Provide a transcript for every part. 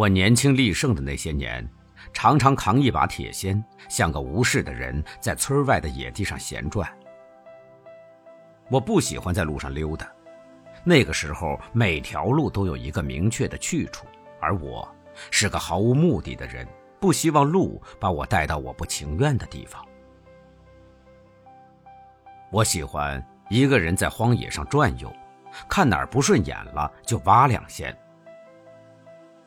我年轻力盛的那些年，常常扛一把铁锨，像个无事的人，在村外的野地上闲转。我不喜欢在路上溜达，那个时候每条路都有一个明确的去处，而我是个毫无目的的人，不希望路把我带到我不情愿的地方。我喜欢一个人在荒野上转悠，看哪儿不顺眼了就挖两锨。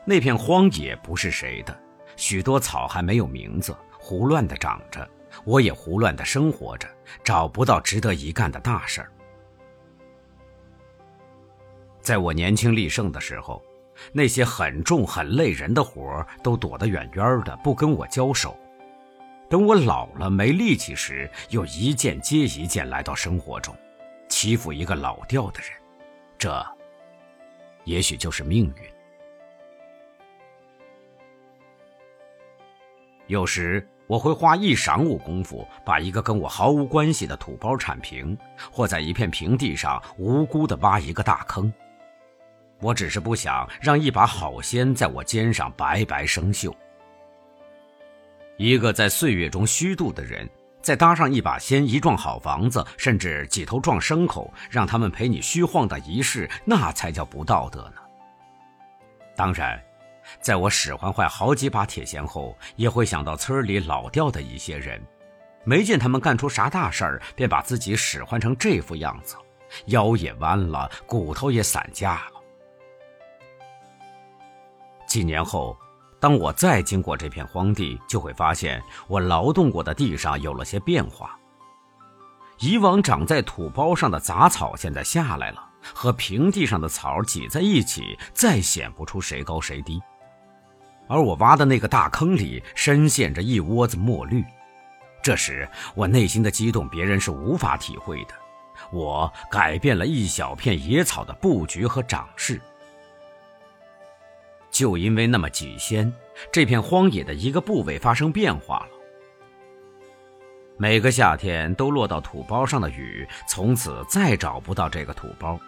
那片荒野不是谁的，许多草还没有名字，胡乱的长着，我也胡乱的生活着，找不到值得一干的大事儿。在我年轻力盛的时候，那些很重很累人的活儿都躲得远远的，不跟我交手。等我老了没力气时，又一件接一件来到生活中，欺负一个老掉的人，这，也许就是命运。有时我会花一晌午功夫，把一个跟我毫无关系的土包铲平，或在一片平地上无辜地挖一个大坑。我只是不想让一把好锨在我肩上白白生锈。一个在岁月中虚度的人，再搭上一把锨，一幢好房子，甚至几头壮牲口，让他们陪你虚晃的一世，那才叫不道德呢。当然，在我使唤坏好几把铁锨后，也会想到村里老掉的一些人，没见他们干出啥大事儿，便把自己使唤成这副样子，腰也弯了，骨头也散架了。几年后。当我再经过这片荒地，就会发现我劳动过的地上有了些变化。以往长在土包上的杂草现在下来了，和平地上的草挤在一起，再显不出谁高谁低。而我挖的那个大坑里深陷着一窝子墨绿，这时我内心的激动，别人是无法体会的。我改变了一小片野草的布局和长势。就因为那么几仙，这片荒野的一个部位发生变化了。每个夏天都落到土包上的雨，从此再找不到这个土包。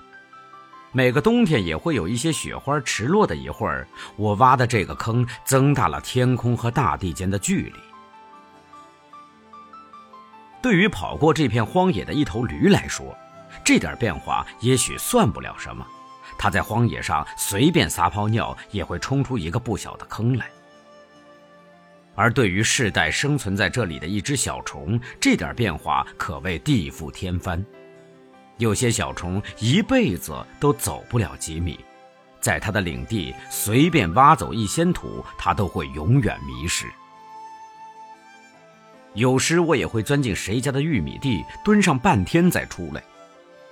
每个冬天也会有一些雪花迟落的一会儿，我挖的这个坑增大了天空和大地间的距离。对于跑过这片荒野的一头驴来说，这点变化也许算不了什么。它在荒野上随便撒泡尿，也会冲出一个不小的坑来。而对于世代生存在这里的一只小虫，这点变化可谓地覆天翻。有些小虫一辈子都走不了几米，在它的领地随便挖走一些土，它都会永远迷失。有时我也会钻进谁家的玉米地，蹲上半天再出来。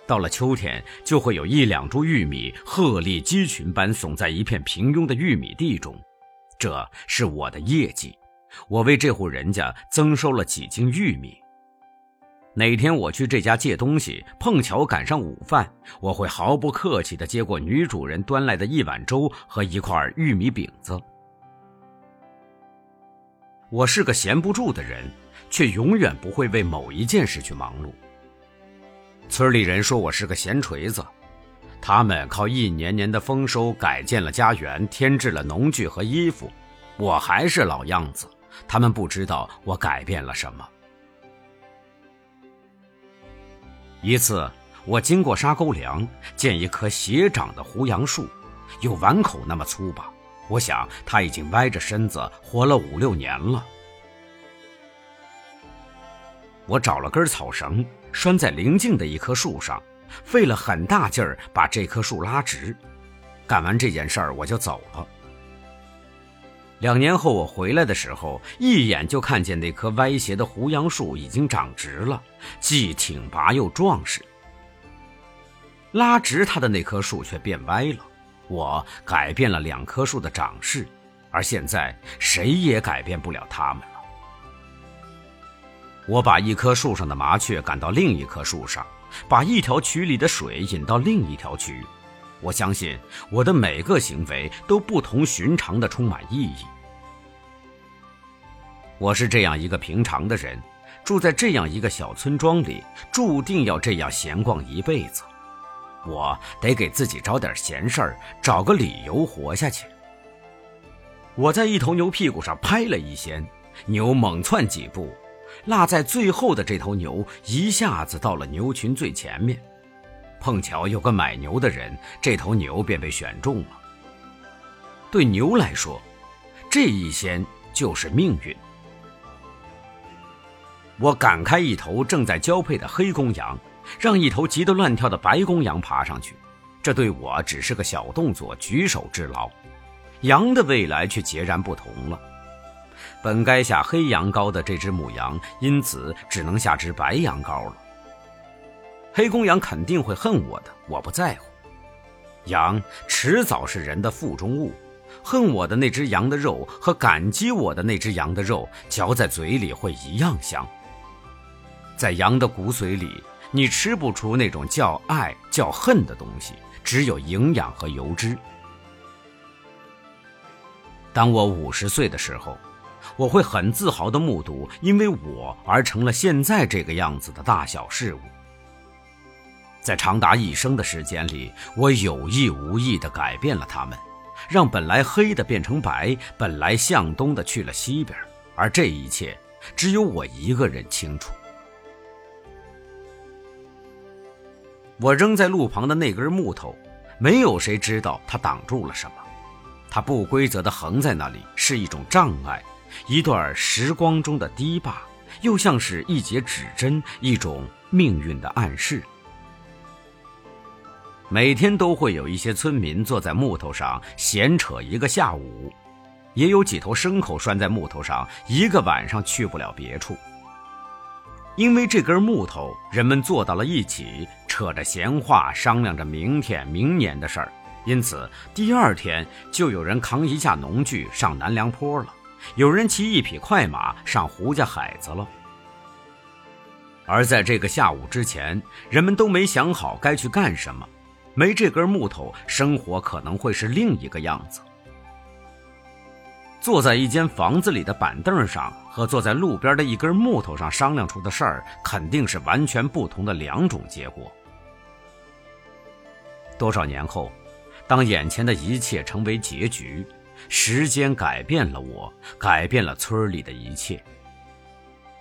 到了秋天，就会有一两株玉米鹤立鸡群般耸在一片平庸的玉米地中，这是我的业绩。我为这户人家增收了几斤玉米。哪天我去这家借东西，碰巧赶上午饭，我会毫不客气地接过女主人端来的一碗粥和一块玉米饼子。我是个闲不住的人，却永远不会为某一件事去忙碌。村里人说我是个闲锤子，他们靠一年年的丰收改建了家园，添置了农具和衣服，我还是老样子。他们不知道我改变了什么。一次，我经过沙沟梁，见一棵斜长的胡杨树，有碗口那么粗吧。我想它已经歪着身子活了五六年了。我找了根草绳。拴在邻近的一棵树上，费了很大劲儿把这棵树拉直。干完这件事儿，我就走了。两年后我回来的时候，一眼就看见那棵歪斜的胡杨树已经长直了，既挺拔又壮实。拉直它的那棵树却变歪了。我改变了两棵树的长势，而现在谁也改变不了它们了。我把一棵树上的麻雀赶到另一棵树上，把一条渠里的水引到另一条渠。我相信我的每个行为都不同寻常的充满意义。我是这样一个平常的人，住在这样一个小村庄里，注定要这样闲逛一辈子。我得给自己找点闲事儿，找个理由活下去。我在一头牛屁股上拍了一掀，牛猛窜几步，落在最后的这头牛一下子到了牛群最前面。碰巧有个买牛的人，这头牛便被选中了。对牛来说，这一掀就是命运。我赶开一头正在交配的黑公羊，让一头急得乱跳的白公羊爬上去。这对我只是个小动作，举手之劳。羊的未来却截然不同了。本该下黑羊羔的这只母羊，因此只能下只白羊羔了。黑公羊肯定会恨我的，我不在乎。羊迟早是人的腹中物，恨我的那只羊的肉和感激我的那只羊的肉，嚼在嘴里会一样香。在羊的骨髓里，你吃不出那种叫爱叫恨的东西，只有营养和油脂。当我五十岁的时候，我会很自豪地目睹因为我而成了现在这个样子的大小事物。在长达一生的时间里，我有意无意地改变了它们，让本来黑的变成白，本来向东的去了西边，而这一切只有我一个人清楚。我扔在路旁的那根木头，没有谁知道它挡住了什么。它不规则地横在那里，是一种障碍，一段时光中的堤坝，又像是一节指针，一种命运的暗示。每天都会有一些村民坐在木头上闲扯一个下午，也有几头牲口拴在木头上，一个晚上去不了别处。因为这根木头，人们坐到了一起，扯着闲话，商量着明天、明年的事儿。因此，第二天就有人扛一架农具上南梁坡了，有人骑一匹快马上胡家海子了。而在这个下午之前，人们都没想好该去干什么。没这根木头，生活可能会是另一个样子。坐在一间房子里的板凳上，和坐在路边的一根木头上商量出的事儿，肯定是完全不同的两种结果。多少年后？当眼前的一切成为结局，时间改变了我，改变了村里的一切。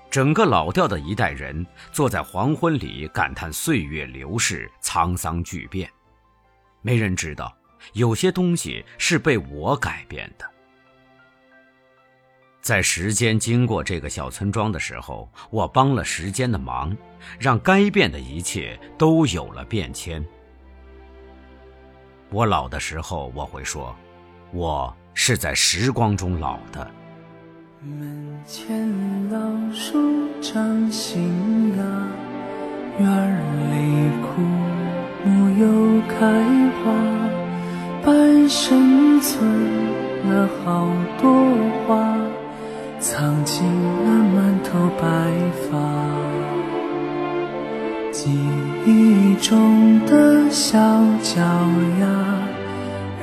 整个老调的一代人坐在黄昏里感叹岁月流逝、沧桑巨变。没人知道，有些东西是被我改变的。在时间经过这个小村庄的时候，我帮了时间的忙，让该变的一切都有了变迁。我老的时候，我会说，我是在时光中老的。门前老树长新芽，院里枯生存了好多话，藏进了满头白发。记忆中的小脚丫，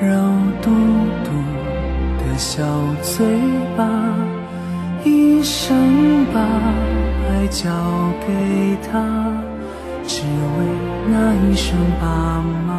肉嘟嘟的小嘴巴，一生把爱交给他，只为那一声爸妈。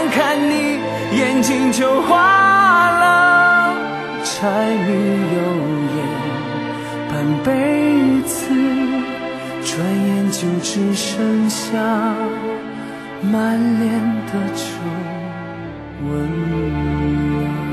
眼睛就花。柴米油盐半辈子，转眼就只剩下满脸的皱纹。